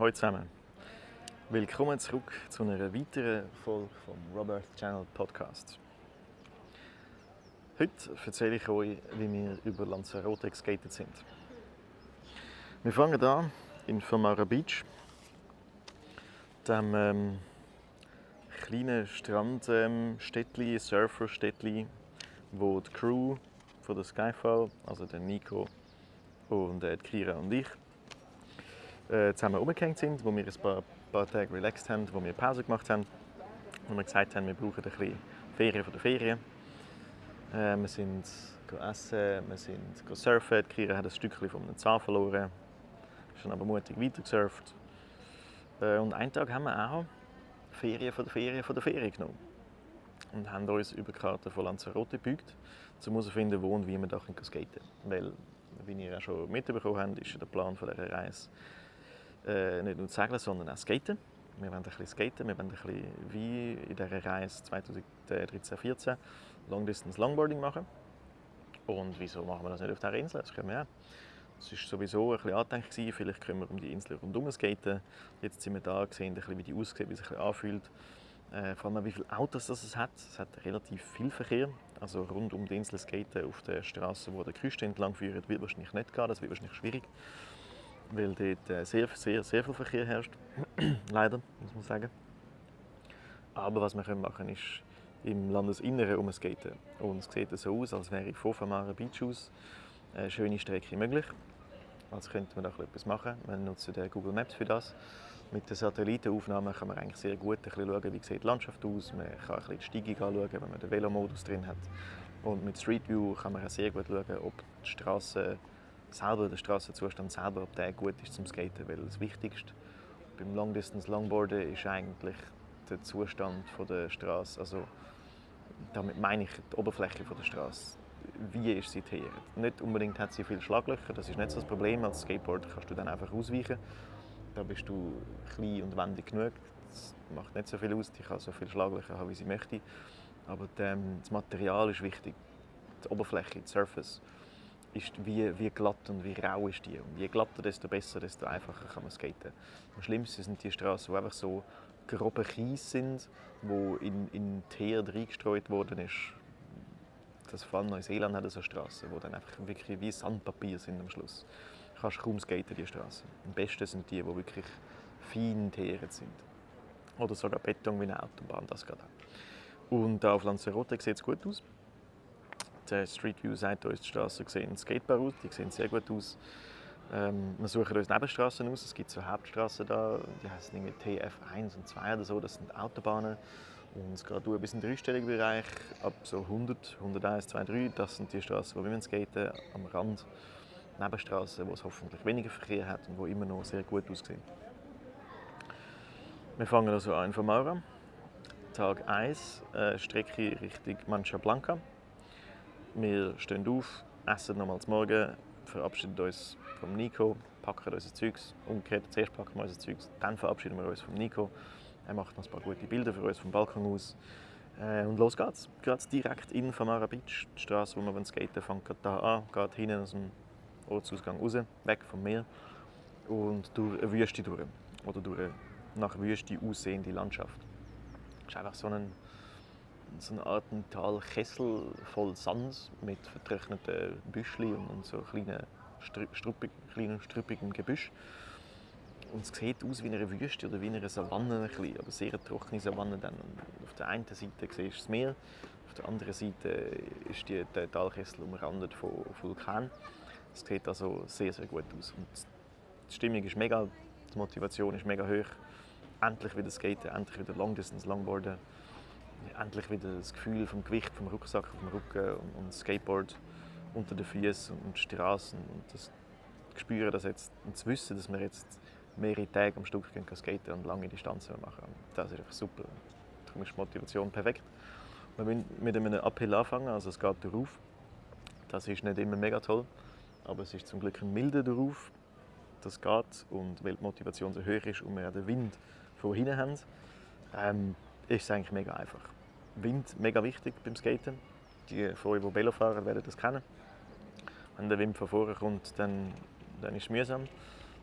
Hallo zusammen. Willkommen zurück zu einer weiteren Folge vom Robert Channel Podcast. Heute erzähle ich euch, wie wir über Lanzarote geskatet sind. Wir fangen an in Famara Beach, dem ähm, kleinen Strandstädtli, ähm, Surferstädtli, wo die Crew von der Skyfall, also der Nico und äh, Kira und ich, äh, zusammen umgehängt sind, wo wir ein paar, paar Tage relaxed haben, wo wir Pause gemacht haben, wo wir gesagt haben, wir brauchen ein bisschen Ferien von der Ferien. Äh, wir sind essen, wir sind surfen. Die Kira hat ein Stückchen von einem Zahn verloren, ist dann aber mutig weitergesurft. Äh, und einen Tag haben wir auch Ferien von der Ferien von der Ferien genommen und haben uns über die Karte von Lanzarote gebeugt, um herauszufinden, wo und wie wir da skaten können. Weil, wie ihr ja schon mitbekommen habt, ist der Plan dieser Reise äh, nicht nur segeln, sondern auch skaten. Wir wollen ein bisschen skaten, wir wollen ein bisschen wie in dieser Reise 2013-2014 Long Distance Longboarding machen. Und wieso machen wir das nicht auf dieser Insel? Das können wir auch. Es war sowieso ein bisschen angedenkt, vielleicht können wir um die Insel rundherum skaten. Jetzt sind wir da, sehen wie die aussieht, wie es sich anfühlt. Äh, vor allem, wie viele Autos das es hat. Es hat relativ viel Verkehr. Also rund um die Insel skaten auf der Straße, wo der Küste entlang führt, wird wahrscheinlich nicht gehen. Das wird wahrscheinlich schwierig weil dort äh, sehr, sehr, sehr viel Verkehr herrscht. Leider, muss man sagen. Aber was wir können machen ist im Landesinneren umskaten. Und es sieht so aus, als wäre von Famara Beach aus eine schöne Strecke möglich. Also könnte man da etwas machen. Wir nutzen Google Maps für das. Mit den Satellitenaufnahmen kann man eigentlich sehr gut ein bisschen schauen, wie sieht die Landschaft aus. Man kann ein bisschen die Steigung anschauen, wenn man den Velomodus drin hat. Und mit Street View kann man auch sehr gut schauen, ob die Straße selber, der Straßenzustand selber, ob der gut ist zum Skaten. Weil das Wichtigste beim Long Distance Longboarden ist eigentlich der Zustand der Straße. Also damit meine ich die Oberfläche der Straße. Wie ist sie teert? Nicht unbedingt hat sie viele Schlaglöcher, das ist nicht so das Problem. Als Skateboarder kannst du dann einfach ausweichen. Da bist du klein und wendig genug. Das macht nicht so viel aus. Ich kann so viele Schlaglöcher haben, wie sie möchte. Aber das Material ist wichtig. Die Oberfläche, die Surface ist, wie, wie glatt und wie rau ist die. Und je glatter, desto besser, desto einfacher kann man skaten. Am schlimmsten sind die Straßen, die einfach so grobe Kies sind, wo in, in Teer reingestreut worden ist. Das vor allem Neuseeland hat so Straßen, die dann einfach wirklich wie Sandpapier sind am Schluss. Du kannst kaum skaten, die Straßen. Am besten sind die, die wirklich fein teeret sind. Oder sogar Beton wie eine Autobahn, das geht auch. Und auf Lanzarote sieht es gut aus der Street View sagt uns, die Straßen sehen skatebar aus, die sehen sehr gut aus. Ähm, wir suchen uns Nebenstraßen aus. Es gibt so Hauptstraßen da, die heißen irgendwie TF1 und 2 oder so. Das sind Autobahnen. Und es geht durch bis in den dreistelligen Bereich, ab so 100, 101, 203. Das sind die Straßen, wo wir skaten, am Rand. Nebenstraßen, wo es hoffentlich weniger Verkehr hat und wo immer noch sehr gut aussehen. Wir fangen also an in Famara. Tag 1, äh, Strecke Richtung Mancha Blanca. Wir stehen auf, essen nochmals Morgen, verabschieden uns vom Nico, packen unser Zeugs. Umgekehrt, zuerst packen wir unser Zeugs, dann verabschieden wir uns vom Nico. Er macht noch ein paar gute Bilder für uns vom Balkon aus. Äh, und los geht's. Gerade direkt in Famara Beach, die Straße, wo wir skaten, fängt gerade da an, geht hinten aus dem Ortsausgang raus, weg vom Meer und durch eine Wüste durch. Oder durch eine nach Wüste aussehende Landschaft. Es ist einfach so ein so eine Art Talkessel voll Sand mit vertrockneten Büschli und, so kleinen, struppig, kleinen struppigen Gebüsch. Und es sieht aus wie eine Wüste oder wie eine Savanne, ein bisschen, aber sehr trockene Savanne. Dann. auf der einen Seite siehst du das Meer, auf der anderen Seite ist die, der Talkessel umrandet von Vulkanen. Es sieht also sehr, sehr gut aus. Und die Stimmung ist mega, die Motivation ist mega hoch. Endlich wieder skaten, endlich wieder Long Distance Longboarden endlich wieder das Gefühl vom Gewicht vom Rucksack auf dem Rücken und, und Skateboard unter den Füßen und Straßen und das spüren das jetzt und zu wissen, dass wir jetzt mehrere Tage am Stück gehen skaten und lange Distanzen machen. Das ist einfach super. Darum ist die Motivation perfekt. Wir müssen mit einem Uphill anfangen, also es geht darauf. Das ist nicht immer mega toll, aber es ist zum Glück ein milder darauf. Das geht und weil die Motivation so hoch ist und wir den Wind von hinten haben, ähm, ist es eigentlich mega einfach. Wind mega wichtig beim Skaten. Die von euch, die Velo fahren, werden das kennen. Wenn der Wind von vorne kommt, dann, dann ist es mühsam.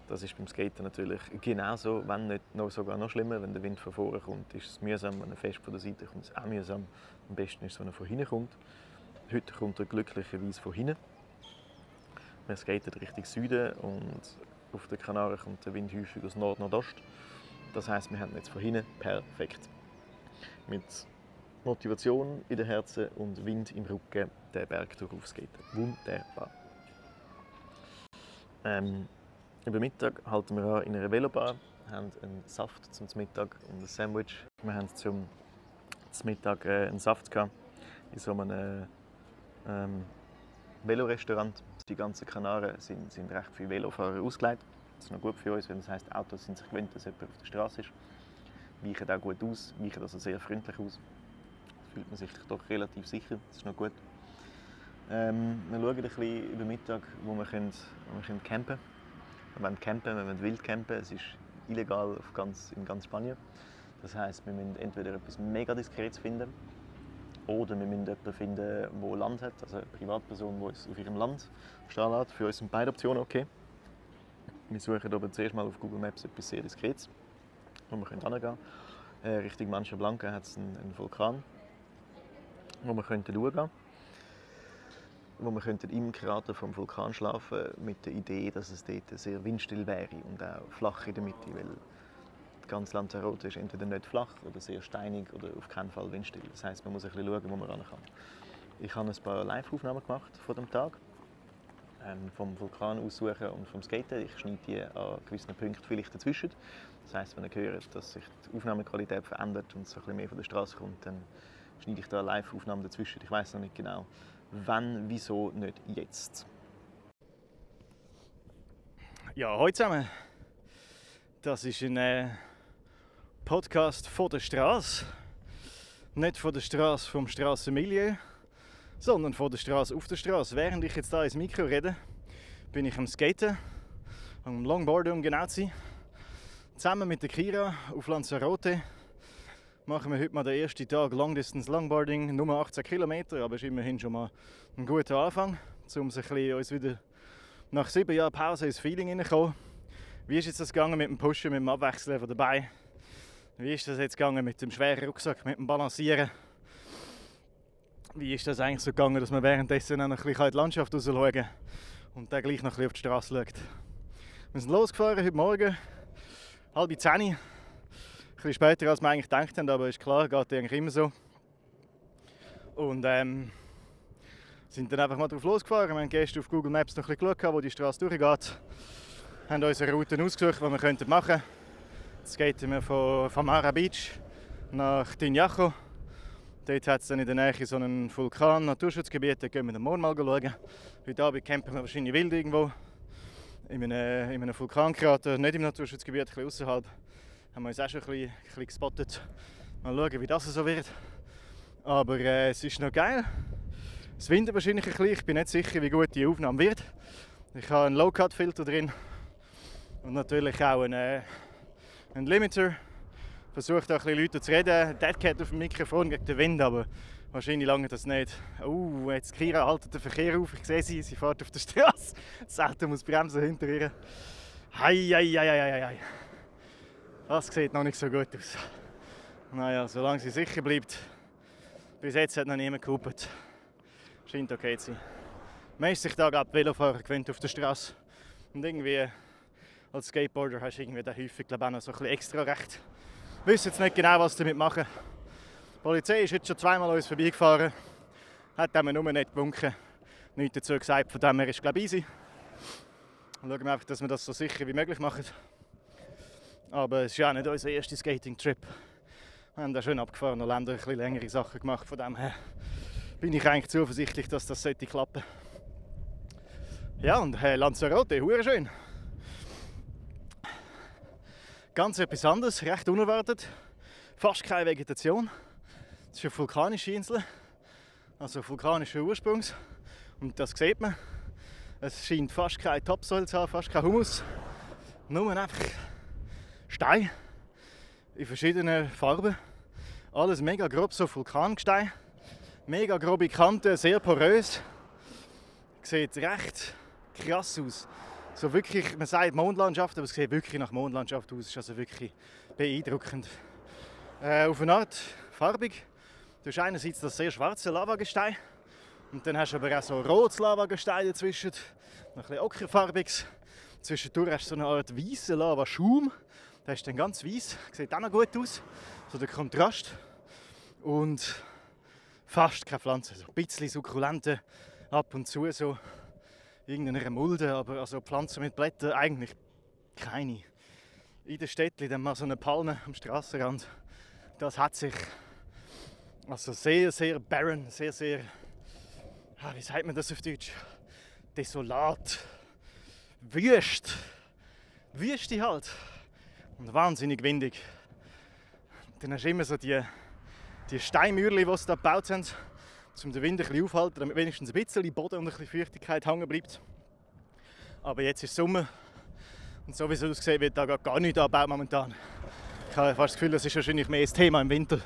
Das ist beim Skaten natürlich genauso, wenn nicht noch, sogar noch schlimmer. Wenn der Wind von vorne kommt, ist es mühsam. Wenn er fest von der Seite kommt, ist es auch mühsam. Am besten ist es, wenn er von hinten kommt. Heute kommt er glücklicherweise von hinten. Wir skaten Richtung Süden und auf den Kanaren kommt der Wind häufig aus Nord-Nordost. Das heißt, wir haben jetzt von hinten perfekt. Mit Motivation in den Herzen und Wind im Rücken den Berg durchaufskaten. Wunderbar. Ähm, über Mittag halten wir an in einer Velobar, haben einen Saft zum Mittag und ein Sandwich. Wir haben zum Mittag äh, einen Saft gehabt, in so einem ähm, Velorestaurant. Die ganzen Kanaren sind, sind recht viele Velofahrer ausgelegt. Das ist noch gut für uns, weil das heisst, Autos sind sich gewöhnt, dass jemand auf der Straße ist. Weichen auch gut aus, weichen also sehr freundlich aus. Da fühlt man sich doch relativ sicher, das ist noch gut. Ähm, wir schauen ein bisschen über Mittag, wo wir, können, wo wir können campen können. Wir wollen campen, wir wollen wild campen. Es ist illegal auf ganz, in ganz Spanien. Das heisst, wir müssen entweder etwas mega Diskrets finden oder wir müssen jemanden finden, der Land hat, also eine Privatperson, die uns auf ihrem Land stehen lässt. Für uns sind beide Optionen okay. Wir suchen aber zuerst mal auf Google Maps etwas sehr Diskrets, wo wir hingehen können. Äh, Richtung Mancha Blanca hat es einen, einen Vulkan, wo wir schauen könnten wo wir könnten im Krater vom Vulkan schlafen mit der Idee, dass es dort sehr windstill wäre und auch flach in der Mitte, weil ganz Lanzarote ist entweder nicht flach oder sehr steinig oder auf keinen Fall windstill. Das heißt, man muss ein bisschen schauen, wo man ran kann. Ich habe ein paar Live-Aufnahmen gemacht von dem Tag ähm, vom Vulkan aussuchen und vom Skaten. Ich schneide die an gewissen Punkten vielleicht dazwischen. Das heißt, wenn ihr hört, dass sich die Aufnahmequalität verändert und es ein bisschen mehr von der Straße kommt, dann schneide ich da Live-Aufnahmen dazwischen. Ich weiß noch nicht genau, wann, wieso, nicht jetzt. Ja, hallo zusammen. Das ist ein äh, Podcast von der Straße. Nicht von der Straße vom Strassenmilieu, sondern von der Straße auf der Straße. Während ich jetzt da ins Mikro rede, bin ich am Skaten, am Longboarden, um genau zu sein. Zusammen mit der Kira auf Lanzarote machen wir heute mal den ersten Tag Long Distance Longboarding, Nummer 18 Kilometer, aber ist immerhin schon mal ein guter Anfang, um sich uns wieder nach sieben Jahren Pause ins Feeling hineinzukommen. Wie ist jetzt das gegangen mit dem Pushen, mit dem Abwechseln von dabei? Wie ist das jetzt gegangen mit dem schweren Rucksack, mit dem Balancieren? Wie ist das eigentlich so gegangen, dass man währenddessen noch ein bisschen die Landschaft rausschauen kann und dann gleich noch ein bisschen auf die Straße schaut? Wir sind losgefahren heute Morgen, halb zehn bisschen später, als wir eigentlich gedacht haben, aber ist klar, geht eigentlich immer so. Und ähm, sind dann einfach mal drauf losgefahren. Wir haben gestern auf Google Maps noch ein bisschen geschaut, wo die Straße durchgeht. Haben unsere Routen ausgesucht, die wir machen könnten. Jetzt gehen wir von Famara Beach nach Tinjaco. Dort hat es dann in der Nähe so einen Vulkan, Naturschutzgebiet, da gehen wir morgen mal schauen. Heute Abend campen wir wahrscheinlich wild irgendwo. In einem, in einem Vulkankrater, nicht im Naturschutzgebiet, ein bisschen außerhalb haben wir uns auch schon ein bisschen, ein bisschen gespottet. Mal schauen, wie das so wird. Aber äh, es ist noch geil. Es windet wahrscheinlich ein bisschen. Ich bin nicht sicher, wie gut die Aufnahme wird. Ich habe einen Low-Cut-Filter drin und natürlich auch einen, äh, einen Limiter. Versucht auch ein bisschen Leute zu reden. Deadcat auf dem Mikrofon gegen den Wind, aber wahrscheinlich lange das nicht. Oh, jetzt Kira haltet den Verkehr auf. Ich sehe sie, sie fährt auf der Straße. Das Auto muss bremsen hinter ihr. Hei, hei, hei, hei, hei. Das sieht noch nicht so gut aus. Naja, solange sie sicher bleibt. Bis jetzt hat noch niemand gehupt. Scheint okay zu sein. Sich da gerade Velofahrer gewöhnt auf der Straße. Und irgendwie als Skateboarder hast du irgendwie da häufig ich, auch noch so ein bisschen extra Recht. Wissen jetzt nicht genau, was sie damit machen. Die Polizei ist jetzt schon zweimal an uns vorbeigefahren. Hat dem nur nicht gewunken. Nichts dazu gesagt, von dem her ist glaube ich easy. Und schauen wir einfach, dass wir das so sicher wie möglich machen. Aber es ist ja nicht unser erster Skating-Trip. Wir haben da schön abgefahren und Länder ein bisschen längere Sachen gemacht. Von dem her bin ich eigentlich zuversichtlich, dass das sollte klappen. Ja, und äh, Lanzarote, schön. Ganz etwas anderes, recht unerwartet. Fast keine Vegetation. Es ist eine vulkanische Insel, also vulkanischer Ursprungs. Und das sieht man. Es scheint fast kein Topsoil zu haben, fast kein Humus. Nur einfach Stein in verschiedenen Farben. Alles mega grob, so Vulkangestein. Mega grobe Kanten, sehr porös. Sieht recht krass aus. So wirklich, man sagt Mondlandschaft, aber es sieht wirklich nach Mondlandschaft aus. Es ist also wirklich beeindruckend. Äh, auf eine Art farbig. Du hast einerseits das sehr schwarze Lavagestein und dann hast du aber auch so rotes Lavagestein dazwischen, ein bisschen ockerfarbiges. Zwischendurch hast du so eine Art weißen Lavaschaum. Der ist dann ganz weiß, sieht auch noch gut aus. So der Kontrast. Und fast keine Pflanzen, so ein bisschen Sukkulenten ab und zu so irgendeine Mulde, aber also Pflanzen mit Blättern eigentlich keine. In der Stadt dann mal so eine Palme am Straßenrand. Das hat sich also sehr, sehr barren, sehr, sehr, ah, wie sagt man das auf Deutsch? Desolat, wüst, Wüste halt und wahnsinnig windig. Dann hast du immer so die, die Steinmauerchen, die sie da gebaut haben, um den Wind ein bisschen aufzuhalten, damit wenigstens ein bisschen Boden und ein bisschen Feuchtigkeit hängen bleibt. Aber jetzt ist Sommer und so wie es aussieht, wird da gar nichts angebaut momentan. Ich habe fast das Gefühl, das ist wahrscheinlich mehr das Thema im Winter.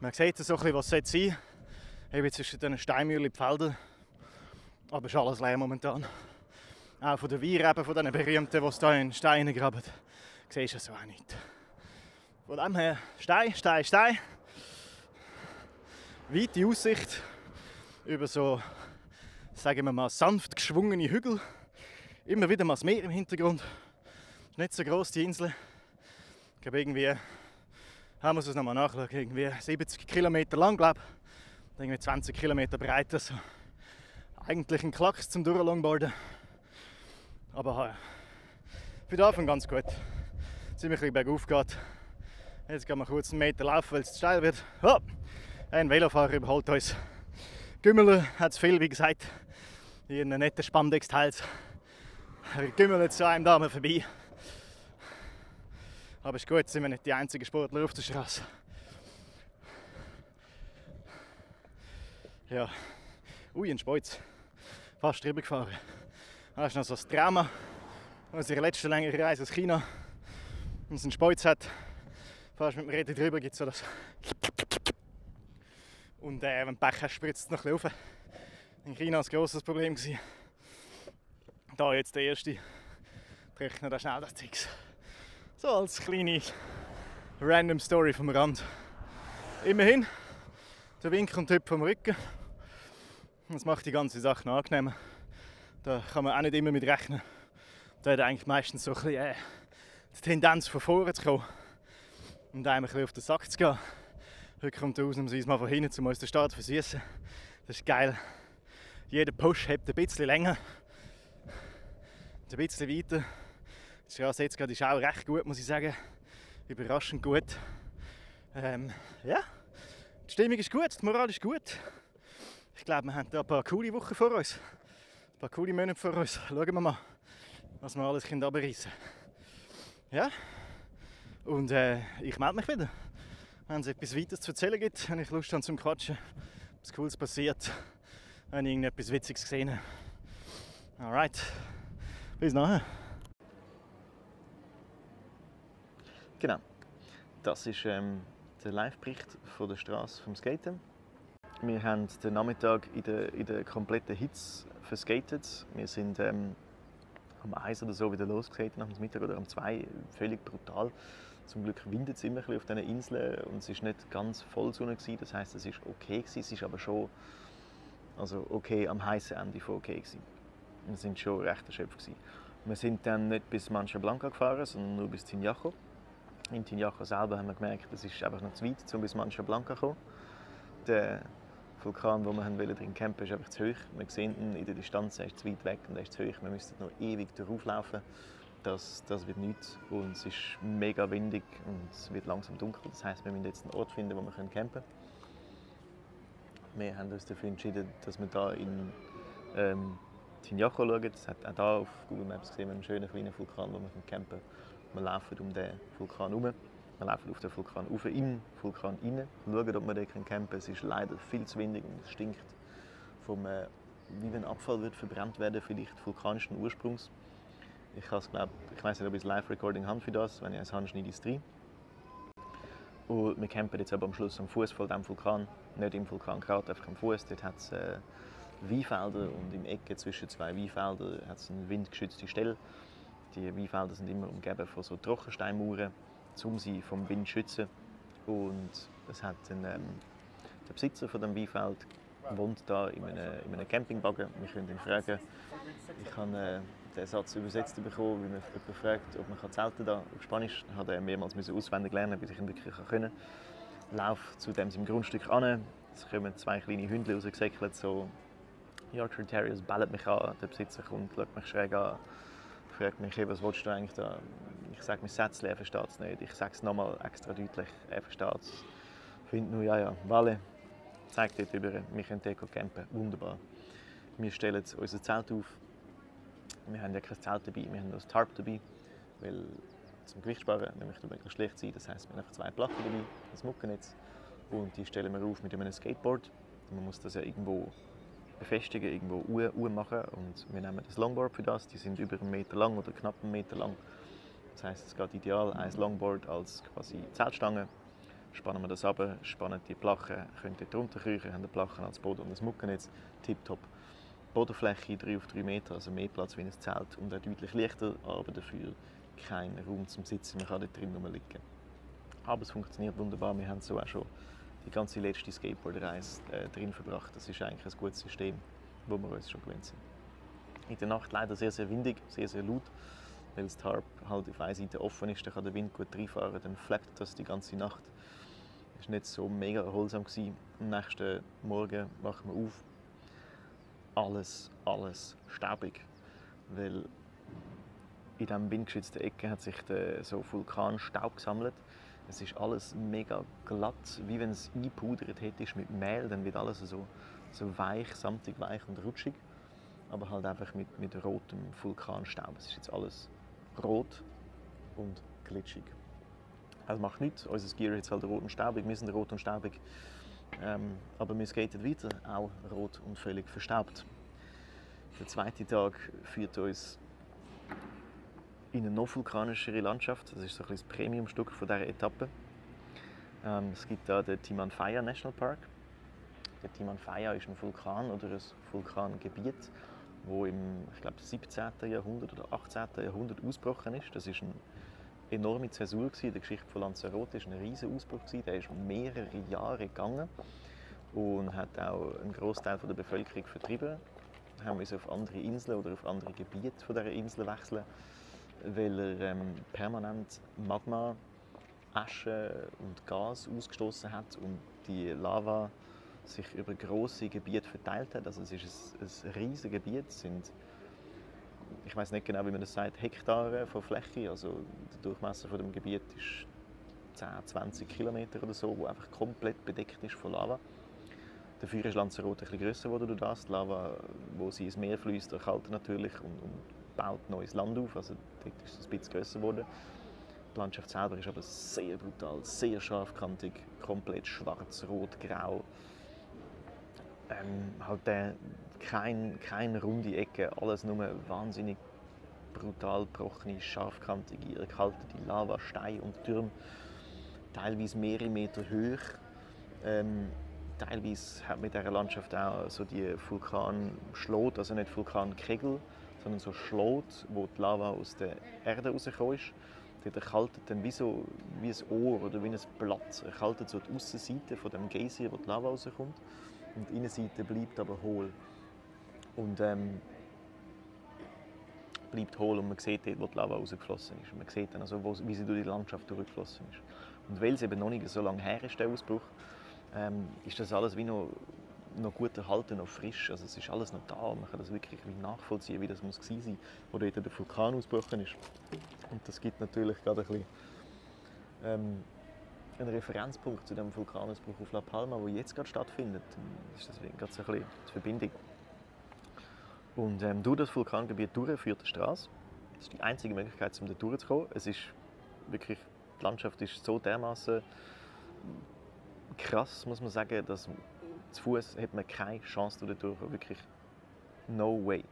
Man sieht so ein bisschen, was es sein sollte. Eben zwischen diesen Steinmühlen Feldern. Aber es ist alles leer momentan. Auch von den Weinreben, von diesen berühmten, die es hier in Steine graben, siehst du so auch nicht. Von dem her Stein, Stein, Stein. Weite Aussicht über so, sagen wir mal, sanft geschwungene Hügel. Immer wieder mal das Meer im Hintergrund. Nicht so groß die Insel. Ich glaube irgendwie, haben wir es nochmal nachschauen, irgendwie 70 Kilometer lang, glaube ich. Irgendwie 20 Kilometer breit. Also eigentlich ein Klacks zum Durchlongboarden. Aber ja, für den Anfang ganz gut. Ziemlich bergauf geht. Jetzt gehen wir kurz einen Meter laufen, weil es zu steil wird. Oh, ein Velofahrer überholt uns. Gümmeler hat es viel, wie gesagt. Hier einen netten Spandex-Teils. Er gümmelt zu einem Dame vorbei. Aber ist gut, sind wir nicht die einzigen Sportler auf der Straße. Ja, ui, ein Speuz. Fast drüber gefahren. Das ist noch so das Drama unserer letzten längeren Reise aus China. Wenn es einen Speuz hat, fast mit dem Reden drüber gibt es so das. Und äh, wenn Pech hast, spritzt es noch ein bisschen rauf. In China war ein grosses Problem. Gewesen. Da jetzt der erste. Rechne da schnell das Zix. So als kleine random Story vom Rand. Immerhin, der Wink und Typ vom Rücken. Das macht die ganze Sache noch angenehmer. Da kann man auch nicht immer mit rechnen. Da hat eigentlich meistens so ein bisschen, äh, die Tendenz von vorne zu kommen und einem ein bisschen auf den Sack zu gehen. Heute kommt er ausnahmsweise mal von hinten, um uns den Start zu versüßen. Das ist geil. Jeder Push hebt ein bisschen länger ein bisschen weiter. Die Straße jetzt gerade ist auch recht gut, muss ich sagen. Überraschend gut. Ähm, ja, die Stimmung ist gut, die Moral ist gut. Ich glaube, wir haben da ein paar coole Wochen vor uns. Ein paar coole Monate vor uns. Schauen wir mal, was wir alles abreißen können. Ja, und äh, ich melde mich wieder. Wenn es etwas weiteres zu erzählen gibt, wenn ich Lust habe zum Quatschen, was Cooles passiert, wenn ich irgendetwas Witziges gesehen habe. Alright. Bis nachher. Genau. Das ist ähm, der Live-Bericht von der Straße vom Skaten. Wir haben den Nachmittag in der, in der kompletten Hitze verskatet. Wir sind ähm, um 1 oder so wieder losgeskatet nach Mittag oder um 2. Völlig brutal. Zum Glück windet es immer ein auf diesen Inseln und es war nicht ganz voll Sonne. Das heisst, es war okay. Gewesen. Es ist aber schon also okay am heißen Ende von okay. Gewesen. Wir sind schon recht erschöpft. Gewesen. Wir sind dann nicht bis Mancha Blanca gefahren, sondern nur bis Tinjacho. In Tinjacho selber haben wir gemerkt, es ist einfach noch zu weit, um bis Mancha Blanca zu kommen. Der Vulkan, wo wir drin campen, ist einfach zu hoch. Wir sehen ihn in der Distanz, er ist zu weit weg und er ist zu hoch. Wir müssen noch ewig darauf laufen. Das, das wird nichts. Und es ist mega windig und es wird langsam dunkel. Das heißt, wir müssen jetzt einen Ort finden, wo wir campen können. Wir haben uns dafür entschieden, dass wir da in ähm, Tinjacho schauen. Das hat auch hier auf Google Maps gesehen, einen schönen kleinen Vulkan, wo man campen kann. Wir laufen um den Vulkan herum. Wir laufen auf den Vulkan rauf, den Vulkan rein, schauen, ob wir dort campen können. Es ist leider viel zu windig und es stinkt vom, äh, wie wenn Abfall wird verbrannt werden, vielleicht vulkanischen Ursprungs. Ich, glaub, ich weiß nicht, ob ich ein Live-Recording habe für das. Wenn ich eins habe, schneide ich es rein. Und wir campen jetzt aber am Schluss am Fuß von diesem Vulkan. Nicht im Vulkankraut, einfach am Fuß. Dort hat es äh, Weinfelder und im Ecke zwischen zwei Weinfeldern hat es eine windgeschützte Stelle. Die Weinfelder sind immer umgeben von so Trockensteinmauern, um sie vom Wind zu schützen. Und es hat einen, ähm, der Besitzer von dem Weinfeld wohnt da in einem, in einem Campingwagen. Wir können ihn fragen. Ich habe äh, den Satz übersetzt bekommen, wie man jemanden fragt, ob man zelten kann. Auf Spanisch hat er mehrmals auswendig lernen, bis ich ihn wirklich können. Lauf zu dem seinem Grundstück an. Es kommen zwei kleine Hündchen rausgesäckelt, so Yorkshire Terriers bellen mich an. Der Besitzer kommt, schaut mich schräg an, fragt mich, was willst du eigentlich da? Ich sage mir Sätzchen, er versteht es nicht. Ich sage es nochmal extra deutlich, er versteht es. Ich finde nur, ja, ja, Walle, zeigt dort über, wir können dort campen, wunderbar. Wir stellen unser Zelt auf. Wir haben ja kein Zelt dabei, wir haben ein Tarp dabei, weil zum Gewicht sparen, wir möchten möglichst schlecht sein. Das heisst, wir haben einfach zwei Platten dabei, das Muckennetz. Und die stellen wir auf mit einem Skateboard. Man muss das ja irgendwo befestigen, irgendwo Uhr machen. Und wir nehmen das Longboard für das. Die sind über einen Meter lang oder knapp einen Meter lang. Das heisst, es geht ideal ein Longboard als quasi Zeltstange. Spannen wir das ab, spannen die Plachen, können dort drunter kriechen, haben die Plachen als Boden und das Muckennetz. Tipptopp. Bodenfläche 3 auf 3 Meter, also mehr Platz wie ein Zelt und auch deutlich leichter, aber dafür kein Raum zum Sitzen, man kann dort drin rumliegen. Aber es funktioniert wunderbar, wir haben so auch schon die ganze letzte Skateboard-Reise äh, drin verbracht. Das ist eigentlich ein gutes System, wo wir uns schon gewöhnt sind. In der Nacht leider sehr, sehr windig, sehr, sehr laut, weil das Tarp halt auf einer Seite offen ist, da kann der Wind gut reinfahren, dann flappt das die ganze Nacht. Das war nicht so mega erholsam. Gewesen. Am nächsten Morgen wachen wir auf, alles, alles staubig, weil in diesem windgeschützten Ecke hat sich der, so Vulkanstaub gesammelt es ist alles mega glatt, wie wenn es eingepudert hättest mit Mehl. Dann wird alles so, so weich, samtig weich und rutschig. Aber halt einfach mit, mit rotem Vulkanstaub. Es ist jetzt alles rot und glitschig. Also macht nichts. Unser Gear jetzt halt rot und staubig. Wir sind rot und staubig. Ähm, aber wir skaten weiter, auch rot und völlig verstaubt. Der zweite Tag führt uns in eine noch vulkanischere Landschaft. Das ist so ein das Premiumstück dieser Etappe. Ähm, es gibt da den Timanfaya National Park. Der Timanfaya ist ein Vulkan oder ein Vulkangebiet, wo im ich glaube, 17. Jahrhundert oder 18. Jahrhundert ausgebrochen ist. Das ist eine enorme Zäsur in der Geschichte von Lanzarote. Das war ein riesiger Ausbruch. Der ist mehrere Jahre gegangen und hat auch einen Großteil der Bevölkerung vertrieben. Wir haben uns auf andere Inseln oder auf andere Gebiete von dieser Insel wechseln weil er ähm, permanent Magma, Asche und Gas ausgestoßen hat und die Lava sich über große Gebiete verteilt hat. Also es ist ein, ein riesiges Gebiet, es sind ich weiß nicht genau, wie man das sagt, Hektare von Fläche. Also der Durchmesser von dem Gebiet ist 10, 20 Kilometer oder so, wo einfach komplett bedeckt ist von Lava. Dafür ist Lanzarote ein bisschen grösser geworden durch das. Die Lava, wo sie ins Meer fließt, erkaltet natürlich und, und baut neues Land auf. Also dort ist es ein bisschen grösser geworden. Die Landschaft selber ist aber sehr brutal, sehr scharfkantig, komplett schwarz, rot, grau. Ähm, halt äh, kein, keine runde Ecke, alles nur wahnsinnig brutal gebrochene, scharfkantige, erkaltete Lava, Steine und Türme. Teilweise mehrere Meter hoch. Ähm, teilweise hat mit dieser Landschaft auch so die Vulkanschlot, also nicht Vulkankegel, sondern so Schlot, wo die Lava aus der Erde rausgekommen ist. Dort erkaltet dann wie, so, wie ein Ohr oder wie ein Blatt. Erkaltet so die Aussenseite von dem Geysir, wo die Lava rauskommt. Und die Innenseite bleibt aber hohl. Und ähm, bleibt hohl und man sieht dort, wo die Lava rausgeflossen ist. Man sieht dann also, wo, wie sie durch die Landschaft durchgeflossen ist. Und weil es eben noch nicht so lange her ist, der Ausbruch, ähm, ist das alles wie noch noch gut erhalten, noch frisch. Also es ist alles noch da. Man kann das wirklich nachvollziehen, wie das muss gewesen sein, wo dort der Vulkan ausgebrochen ist. Und das gibt natürlich gerade ein bisschen ähm, einen Referenzpunkt zu dem Vulkanausbruch auf La Palma, wo jetzt gerade stattfindet. Ist deswegen gerade so ein bisschen die Verbindung. Und ähm, durch das Vulkangebiet durch führt die Straße. Das ist die einzige Möglichkeit, um da durchzukommen. Es ist wirklich, die Landschaft ist so dermaßen krass, muss man sagen, dass zu Fuß hat man keine Chance dadurch, wirklich no way.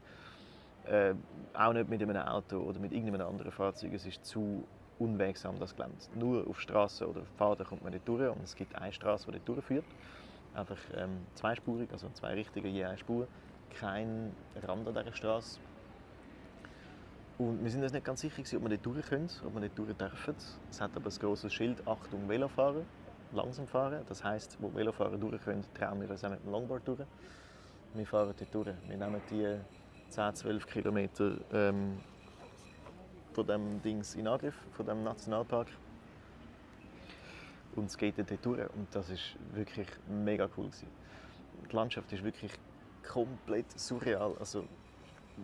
Äh, auch nicht mit einem Auto oder mit irgendeinem anderen Fahrzeug. Es ist zu unwegsam, das Gelände. Nur auf Straßen oder Pfaden kommt man nicht durch und es gibt eine Straße, die dort durchführt. Einfach ähm, zweispurig, also zwei Richtungen, je eine Spur. keinen Rand an dieser Straße. Und wir sind uns nicht ganz sicher, ob wir dort durch können, ob wir dort durch dürfen. Es hat aber ein grosses Schild, Achtung Velofahrer, langsam fahren. Das heisst, wo Velofahrer durch können, trauen wir uns auch mit dem Longboard durch. Wir fahren dort durch. Wir nehmen die 10, 12 Kilometer ähm, von dem Dings in Angriff, von dem Nationalpark. Und skaten dort durch. Und das war wirklich mega cool. Gewesen. Die Landschaft ist wirklich komplett surreal. Also,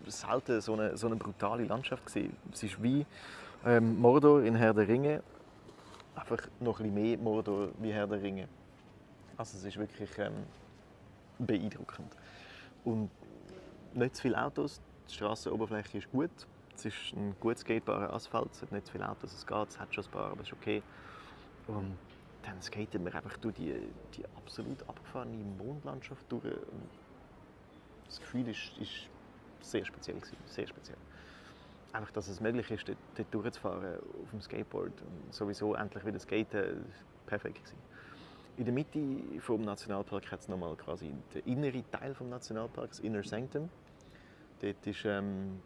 selten so eine, so eine brutale Landschaft gesehen. Es ist wie ähm, Mordor in Herr der Ringe, einfach noch ein bisschen mehr Mordor wie Herr der Ringe. Also es ist wirklich ähm, beeindruckend. Und nicht zu viele Autos, die Straßenoberfläche ist gut. Es ist ein gut skatebarer Asphalt, es hat nicht zu viele Autos, es geht, es hat schon ein paar, aber es ist okay. Und dann skaten wir einfach durch die, die absolut abgefahrene Mondlandschaft durch. Und das Gefühl ist, ist sehr speziell gewesen, sehr speziell. Einfach, dass es möglich ist, dort, dort durchzufahren auf dem Skateboard und sowieso endlich wieder skaten, perfekt gewesen. In der Mitte des Nationalparks hat es nochmal quasi den inneren Teil des Nationalparks, das Inner Sanctum. Dort ist ähm,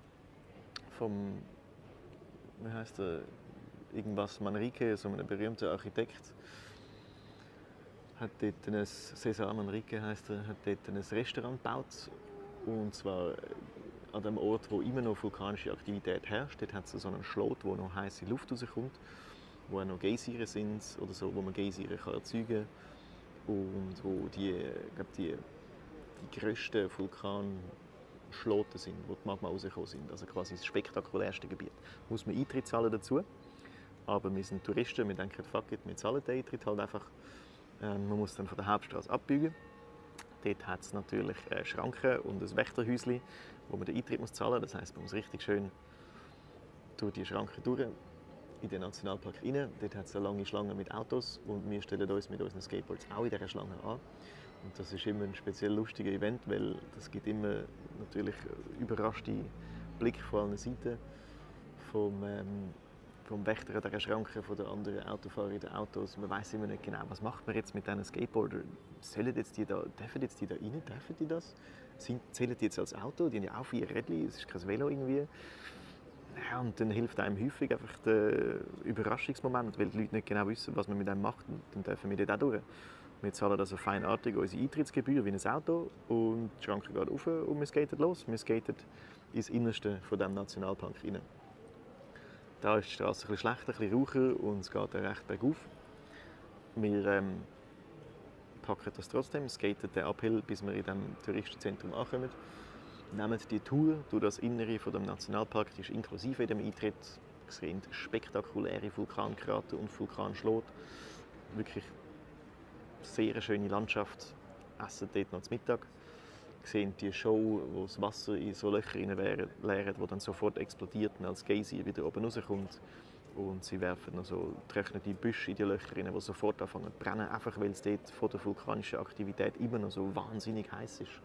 vom, wie heißt der, irgendwas Manrique, so ein berühmter Architekt, hat dort ein, Cesar Manrique heißt er, hat dort ein Restaurant gebaut und zwar an dem Ort, wo immer noch vulkanische Aktivität herrscht. Dort hat es so einen Schlot, wo noch heiße Luft rauskommt, wo auch noch Geysire sind oder so, wo man Geysire erzeugen kann und wo die, glaub, die, die grössten Vulkanschloten sind, wo die Magma rausgekommen sind. Also quasi das spektakulärste Gebiet. Da muss man Eintritt zahlen dazu, aber wir sind Touristen, wir denken, fuck it, wir zahlen den Eintritt halt einfach. Ähm, man muss dann von der Hauptstraße abbiegen. Dort hat es natürlich äh, Schranken und ein Wächterhäuschen, wo man den Eintritt muss zahlen muss. Das heisst, man muss richtig schön durch die Schranken durch in den Nationalpark rein. Dort hat es eine lange Schlange mit Autos und wir stellen uns mit unseren Skateboards auch in dieser Schlange an. Und das ist immer ein speziell lustiger Event, weil das gibt immer natürlich überraschte Blick von allen Seiten vom, ähm, vom Wächter an dieser Schranke, von den anderen Autofahrern den Autos. Man weiß immer nicht genau, was macht man jetzt mit diesen Skateboardern. Sollen jetzt die da, dürfen jetzt die da rein? Dürfen die das? Sind, zählen die jetzt als Auto? Die haben ja auch vier Rädchen, es ist kein Velo irgendwie. Ja, und dann hilft einem häufig einfach der Überraschungsmoment, weil die Leute nicht genau wissen, was man mit einem macht. Und dann dürfen wir dort auch durch. Wir zahlen also feinartig unsere Eintrittsgebühr wie ein Auto und die Schranke geht auf und wir skaten los. Wir skaten ins Innerste von diesem Nationalpark rein. Da ist die Straße ein schlechter, ein bisschen raucher und es geht recht bergauf. Wir ähm, packen das trotzdem, skaten den Uphill, bis wir in diesem Touristenzentrum ankommen nehmen die Tour durch das Innere von dem Nationalpark, ist inklusive in dem Eintritt. Sehen spektakuläre Vulkankrater und Vulkanschlot. Wirklich sehr schöne Landschaft. Essen dort noch zum Mittag. Sehen die Show, wo das Wasser in so Löcher leert, wo dann sofort explodiert und als Geysir wieder oben rauskommt. Und sie werfen noch so getrocknete Büsche in die Löcher rein, die sofort anfangen zu brennen, einfach weil es dort von der vulkanischen Aktivität immer noch so wahnsinnig heiß ist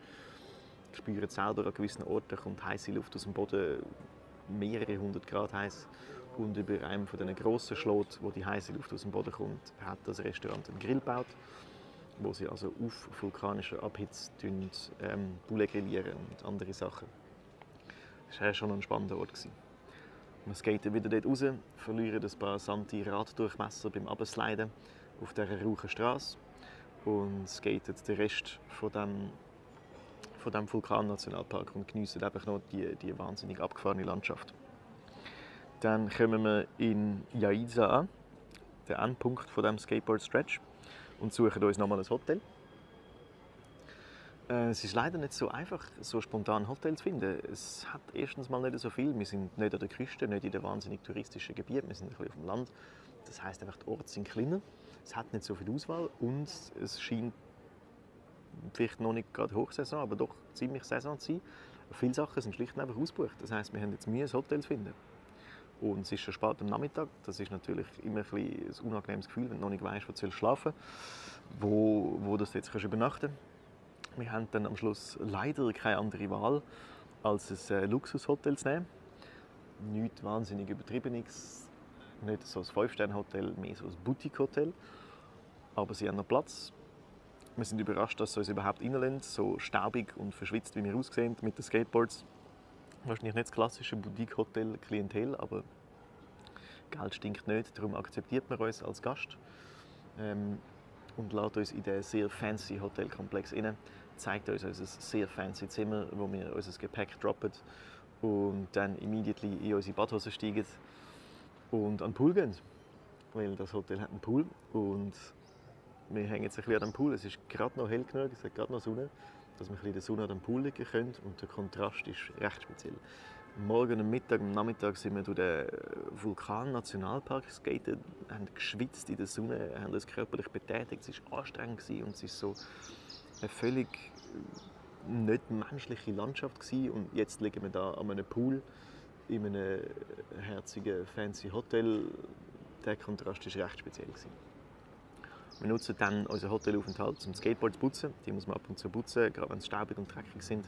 spüren selber an gewissen Orten kommt heiße Luft aus dem Boden, mehrere hundert Grad heiß. Und über einem von diesen grossen Schlot, wo die heiße Luft aus dem Boden kommt, hat das Restaurant einen Grill gebaut, wo sie also auf vulkanischer Abhitze ähm, Bulle grillieren und andere Sachen. Das war schon ein spannender Ort. Wir skaten wieder dort raus, verlieren ein paar sante Raddurchmesser beim Absliden auf dieser rauchen Straße und skaten den Rest von dem von diesem Vulkan-Nationalpark und geniessen einfach noch die, die wahnsinnig abgefahrene Landschaft. Dann kommen wir in Yaiza an, der Endpunkt von dem Skateboard-Stretch, und suchen uns nochmal ein Hotel. Äh, es ist leider nicht so einfach, so spontan ein Hotel zu finden. Es hat erstens mal nicht so viel. Wir sind nicht an der Küste, nicht in den wahnsinnig touristischen Gebieten. Wir sind ein bisschen auf dem Land. Das heißt einfach, die Orte sind kleiner. Es hat nicht so viel Auswahl und es scheint vielleicht noch nicht gerade Hochsaison, aber doch ziemlich Saison zu sein. Viele Sachen sind schlicht und einfach ausgebucht. Das heißt, wir haben jetzt Mühe, ein Hotel zu finden. Und es ist schon spät am Nachmittag. Das ist natürlich immer ein, ein unangenehmes Gefühl, wenn du noch nicht weißt, wo du schlafen wo, wo du jetzt kannst übernachten kannst. Wir haben dann am Schluss leider keine andere Wahl, als ein äh, Luxushotel zu nehmen. Nicht wahnsinnig übertriebenes, nicht so ein Fünf-Sterne-Hotel, mehr so ein Boutique-Hotel. Aber sie haben noch Platz wir sind überrascht, dass es uns überhaupt reinlässt, so staubig und verschwitzt, wie wir aussehen mit den Skateboards. Wahrscheinlich nicht das klassische Boutique-Hotel-Klientel, aber Geld stinkt nicht, darum akzeptiert man uns als Gast ähm, und lädt uns in den sehr fancy Hotelkomplex rein, zeigt uns unser sehr fancy Zimmer, wo wir unser Gepäck droppen und dann immediately in unsere Badhose steigen und an den Pool gehen. Weil das Hotel hat einen Pool und wir hängen jetzt ein bisschen an dem Pool. Es ist gerade noch hell genug, es hat gerade noch Sonne, dass bisschen in der Sonne dem Pool liegen können und der Kontrast ist recht speziell. Morgen und Mittag, am Nachmittag sind wir durch den Vulkan-Nationalpark geskatet, haben geschwitzt in der Sonne, haben uns körperlich betätigt. Es war anstrengend und es ist so eine völlig nicht menschliche Landschaft gewesen. und jetzt liegen wir da an einem Pool in einem herzigen fancy Hotel. Der Kontrast war recht speziell gewesen. Wir nutzen dann unseren Hotelaufenthalt zum Skateboard zu putzen. Die muss man ab und zu putzen, gerade wenn sie staubig und dreckig sind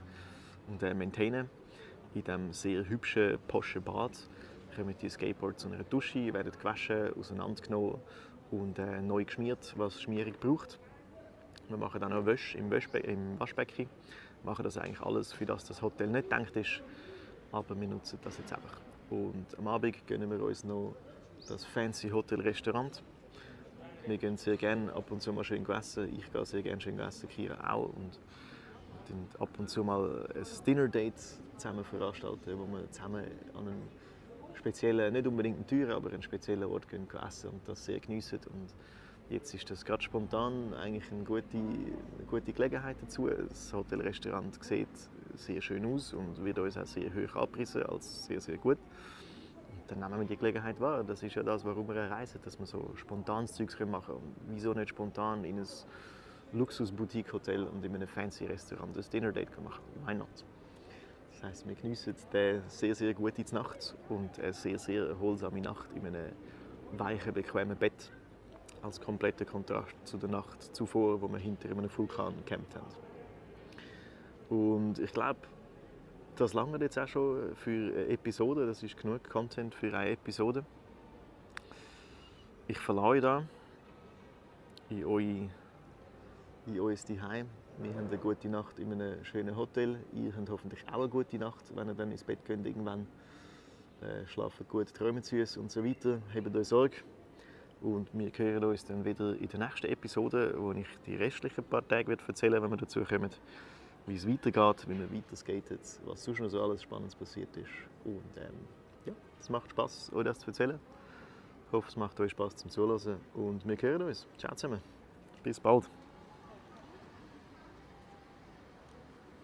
und äh, maintainen. In diesem sehr hübschen, posche Bad kommen die Skateboards zu einer Dusche, werden gewaschen, auseinandergenommen und äh, neu geschmiert, was Schmierung braucht. Wir machen dann auch Wäsche im, Wäschbe im Waschbecken. Wir machen das eigentlich alles, für das das Hotel nicht gedacht ist. Aber wir nutzen das jetzt einfach. Und am Abend gönnen wir uns noch das fancy Hotel-Restaurant. Wir gehen sehr gerne ab und zu mal schön essen. Ich gehe sehr gerne schön essen, Kira auch. Und und ab und zu mal ein Dinner-Date zusammen veranstalten, wo wir zusammen an einem speziellen, nicht unbedingt einen teuren, aber einen speziellen Ort gehen essen und das sehr geniessen. Und jetzt ist das gerade spontan eigentlich eine gute, eine gute Gelegenheit dazu. Das Hotelrestaurant sieht sehr schön aus und wird uns auch sehr hoch abgerissen als sehr, sehr gut. Dann nehmen wir die Gelegenheit wahr. Das ist ja das, warum wir reisen, dass wir so spontanes Zeugs machen können. Wieso nicht spontan in ein Luxus-Boutique-Hotel und in einem fancy Restaurant ein Dinner-Date machen. Why not? Das heisst, wir geniessen eine sehr, sehr gute Nacht und eine sehr, sehr erholsame Nacht in einem weichen, bequemen Bett als kompletter Kontrast zu der Nacht zuvor, wo wir hinter einem Vulkan gecampt haben. Und ich glaube, das lange jetzt auch schon für eine Episode. Das ist genug Content für eine Episode. Ich verlasse da in eure in uns daheim. Wir haben eine gute Nacht in einem schönen Hotel. Ihr habt hoffentlich auch eine gute Nacht, wenn ihr dann ins Bett geht irgendwann. Äh, schlafen gut, träumen süß und so weiter. Habt euch Sorge. Und wir hören uns dann wieder in der nächsten Episode, wo ich die restlichen paar Tage erzählen werde, wenn wir dazu kommen, wie es weitergeht, wie wir weiter skaten, was sonst noch so alles Spannendes passiert ist. Und ähm, ja, es macht Spaß, euch das zu erzählen. Ich hoffe, es macht euch Spaß zum Zuhören und wir hören uns. Ciao zusammen. Bis bald.